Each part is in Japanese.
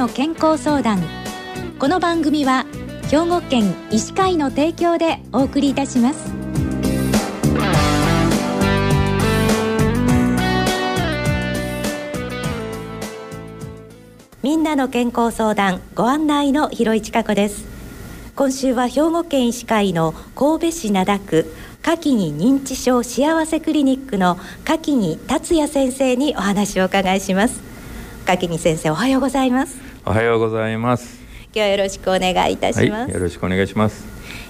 の健康相談。この番組は兵庫県医師会の提供でお送りいたします。みんなの健康相談ご案内の広市加子です。今週は兵庫県医師会の神戸市灘区柿木認知症幸せクリニックの柿木達也先生にお話を伺いします。柿木先生おはようございます。おはようございます。今日はよろしくお願いいたします、はい、よろしくお願いします。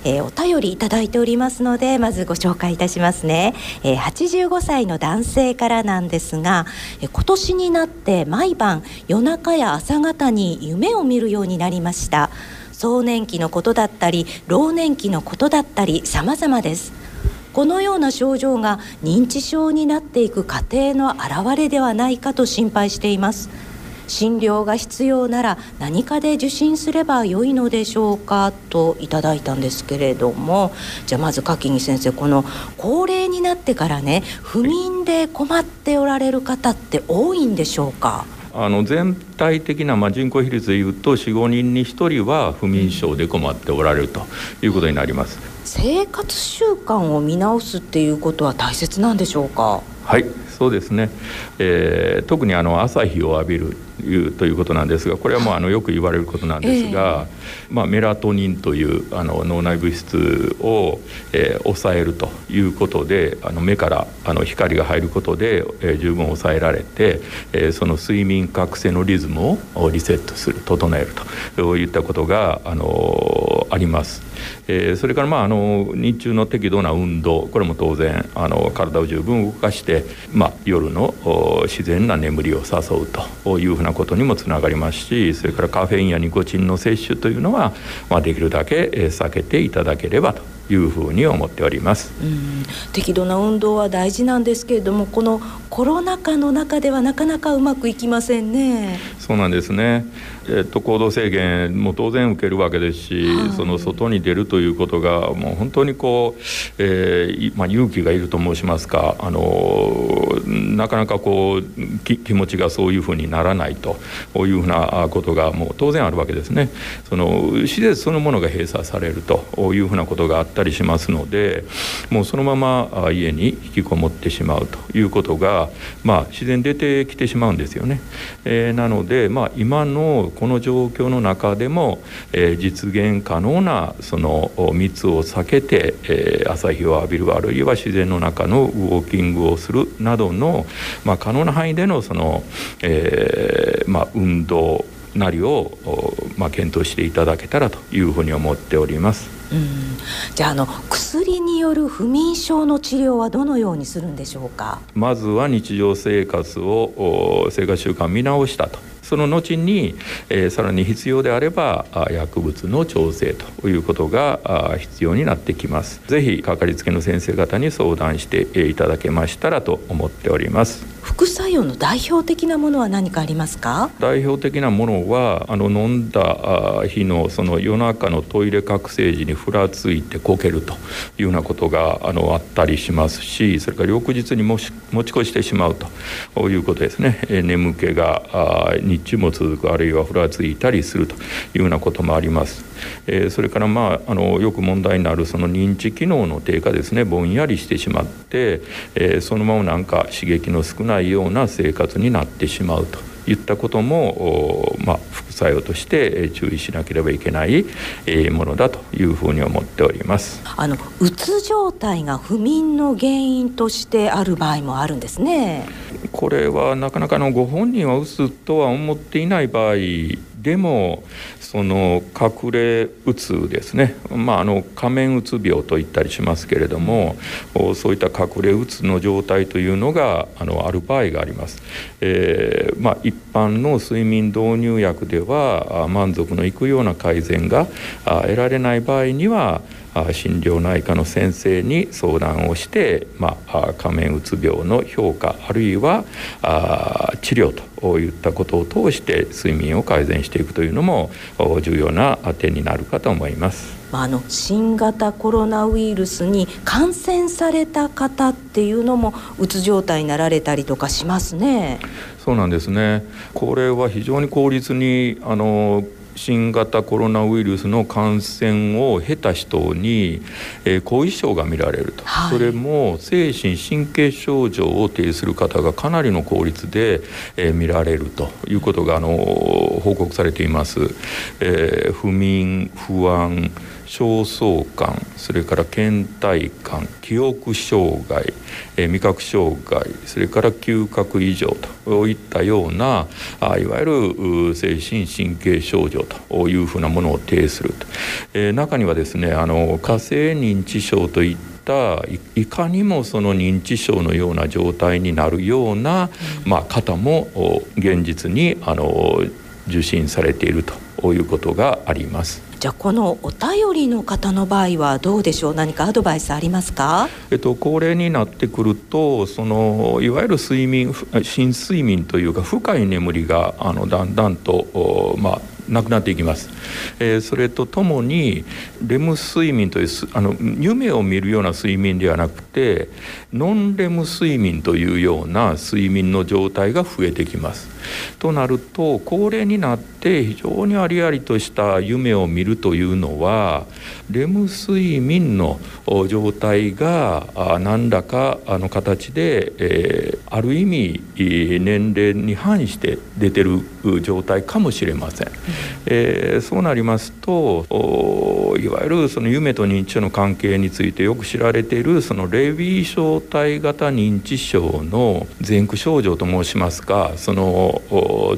えー、お便りいただいておりますのでまずご紹介いたしますね、えー、85歳の男性からなんですが、えー、今年になって毎晩夜中や朝方に夢を見るようになりました。壮年期のことだったり老年期のことだったり様々です。このような症状が認知症になっていく過程の表れではないかと心配しています診療が必要なら何かで受診すれば良いのでしょうかといただいたんですけれども。じゃあまず柿木先生この高齢になってからね不眠で困っておられる方って多いんでしょうか？あの全体的なまあ人口比率でいうと45人に1人は不眠症で困っておられるということになります。生活習慣を見直すっていうことは大切なんでしょうか？はいそうですね、えー、特にあの朝日を浴びるいうということなんですがこれはもうあのよく言われることなんですが、えー、まあ、メラトニンというあの脳内物質を、えー、抑えるということであの目からあの光が入ることで、えー、十分抑えられて、えー、その睡眠覚醒のリズムをリセットする整えるといったことがあのあります。えー、それからまああの日中の適度な運動これも当然あの体を十分動かして、まあ、夜の自然な眠りを誘うというふうなことにもつながりますしそれからカフェインやニコチンの摂取というのは、まあ、できるだけ避けていただければというふうに思っております。適度な運動は大事なんですけれどもこのコロナ禍の中ではなかなかうまくいきませんね。そうなんですねえっと、行動制限も当然受けるわけですし、はい、その外に出るということがもう本当にこう、えーまあ、勇気がいると申しますかあのなかなかこう気持ちがそういうふうにならないというふうなことがもう当然あるわけですね。その施設そのものが閉鎖されるというふうなことがあったりしますのでもうそのまま家に引きこもってしまうということが、まあ、自然出てきてしまうんですよね。えー、なので、まあ、今のこの状況の中でも、えー、実現可能なその密を避けて、えー、朝日を浴びるあるいは自然の中のウォーキングをするなどの、まあ、可能な範囲でのその、えーまあ、運動なりを、まあ、検討していただけたらというふうに思っております。うん。じゃああの薬による不眠症の治療はどのようにするんでしょうか？まずは日常生活を生活習慣見直したとその後に、えー、さらに必要であれば薬物の調整ということが必要になってきます。ぜひかかりつけの先生方に相談していただけましたらと思っております。副作用の代表的なものは何かありますか？代表的なものはあの飲んだ日のその夜中のトイレ覚醒時にふらついてこけるというようなことがあのあったりしますしそれから翌日にもし持ち越してしまうということですね、え眠気が日日中も続くあるいはふらついたりするというようなこともあります。えー、それからまああのよく問題になるその認知機能の低下ですね。ぼんやりしてしまって、えー、そのままなんか刺激の少ないような生活になってしまうといったことも、まあ、副作用として注意しなければいけないものだというふうに思っております。あのうつ状態が不眠の原因としてある場合もあるんですね。これはなかなかのご本人はうつとは思っていない場合でもその隠れうつですね、まあ、あの仮面うつ病と言ったりしますけれどもそういった隠れうつの状態というのがあのある場合があります。えーまあ、一般の睡眠導入薬では満足のいくような改善が得られない場合には心療内科の先生に相談をして、まあ、仮面うつ病の評価あるいは治療といったことを通して睡眠を改善していくというのも重要な点になるかと思います。あの新型コロナウイルスに感染された方っていうのもうつ状態になられたりとかしますね。そうなんですね。これは非常に効率にあの新型コロナウイルスの感染を経た人に、えー、後遺症が見られると、はい、それも精神神経症状を呈する方がかなりの効率で、えー、見られるということがあの報告されています。えー、不眠不安焦燥感それから倦怠感記憶障害、えー、味覚障害それから嗅覚異常といったようなあいわゆる精神神経症状というふうなものを呈すると、えー、中にはですねあの火星認知症といったいかにもその認知症のような状態になるような、まあ、方も現実にあの受診されているということがあります。じゃあこのお便りの方の場合はどうでしょう？何かアドバイスありますか、えっと、高齢になってくるとそのいわゆる睡眠深睡眠というか深い眠りがあのだんだんとまあなくなっていきます、えー、それとともにレム睡眠というあの夢を見るような睡眠ではなくてノンレム睡眠というような睡眠の状態が増えてきます。となると高齢になって非常にありありとした夢を見るというのはレム睡眠の状態が何らかあの形で、えー、ある意味年齢に反して出てる状態かもしれません。えー、そうなりますといわゆるその夢と認知症の関係についてよく知られているそのレビー小体型認知症の前駆症状と申しますかその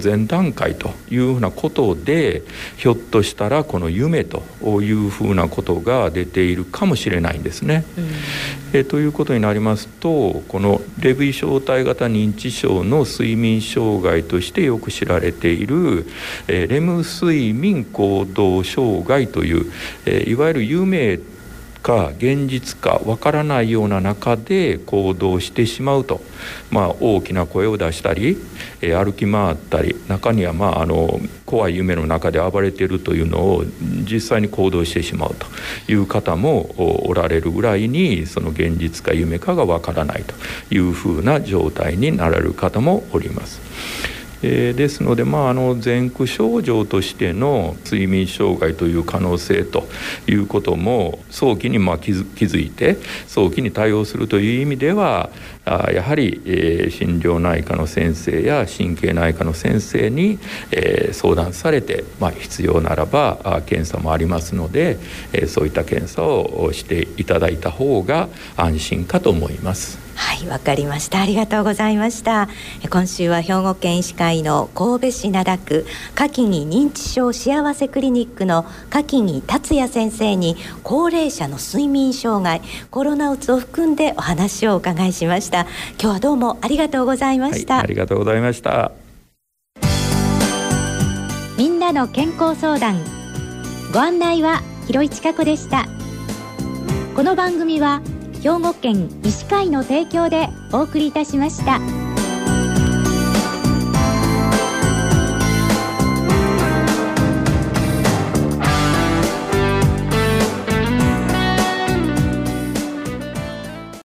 前段階というふうなことでひょっとしたらこの夢というふうなことが出ているかもしれないんですね。うん、えということになりますとこのレビー小体型認知症の睡眠障害としてよく知られている、えレム睡眠行動障害という、えいわゆる夢か現実かわからないような中で行動してしまうと、まあ、大きな声を出したり、え歩き回ったり中にはまああの怖い夢の中で暴れてるというのを実際に行動してしまうという方もおられるぐらいにその現実か夢かがわからないというふうな状態になられる方もおります。えー、ですので、まあ、あの前駆症状としての睡眠障害という可能性ということも早期にまあ気づ気づいて早期に対応するという意味ではあやはり、えー、心療内科の先生や神経内科の先生に、えー、相談されて、まあ、必要ならばあ検査もありますので、えー、そういった検査をしていただいた方が安心かと思います。はいわかりました。ありがとうございました。今週は兵庫県医師会の神戸市灘区柿木認知症幸せクリニックの柿木達也先生に高齢者の睡眠障害コロナうつを含んでお話をお伺いしました。今日はどうもありがとうございました、はい、ありがとうございました。みんなの健康相談。ご案内は広市加子でした。この番組は兵庫県医師会の提供でお送りいたしました。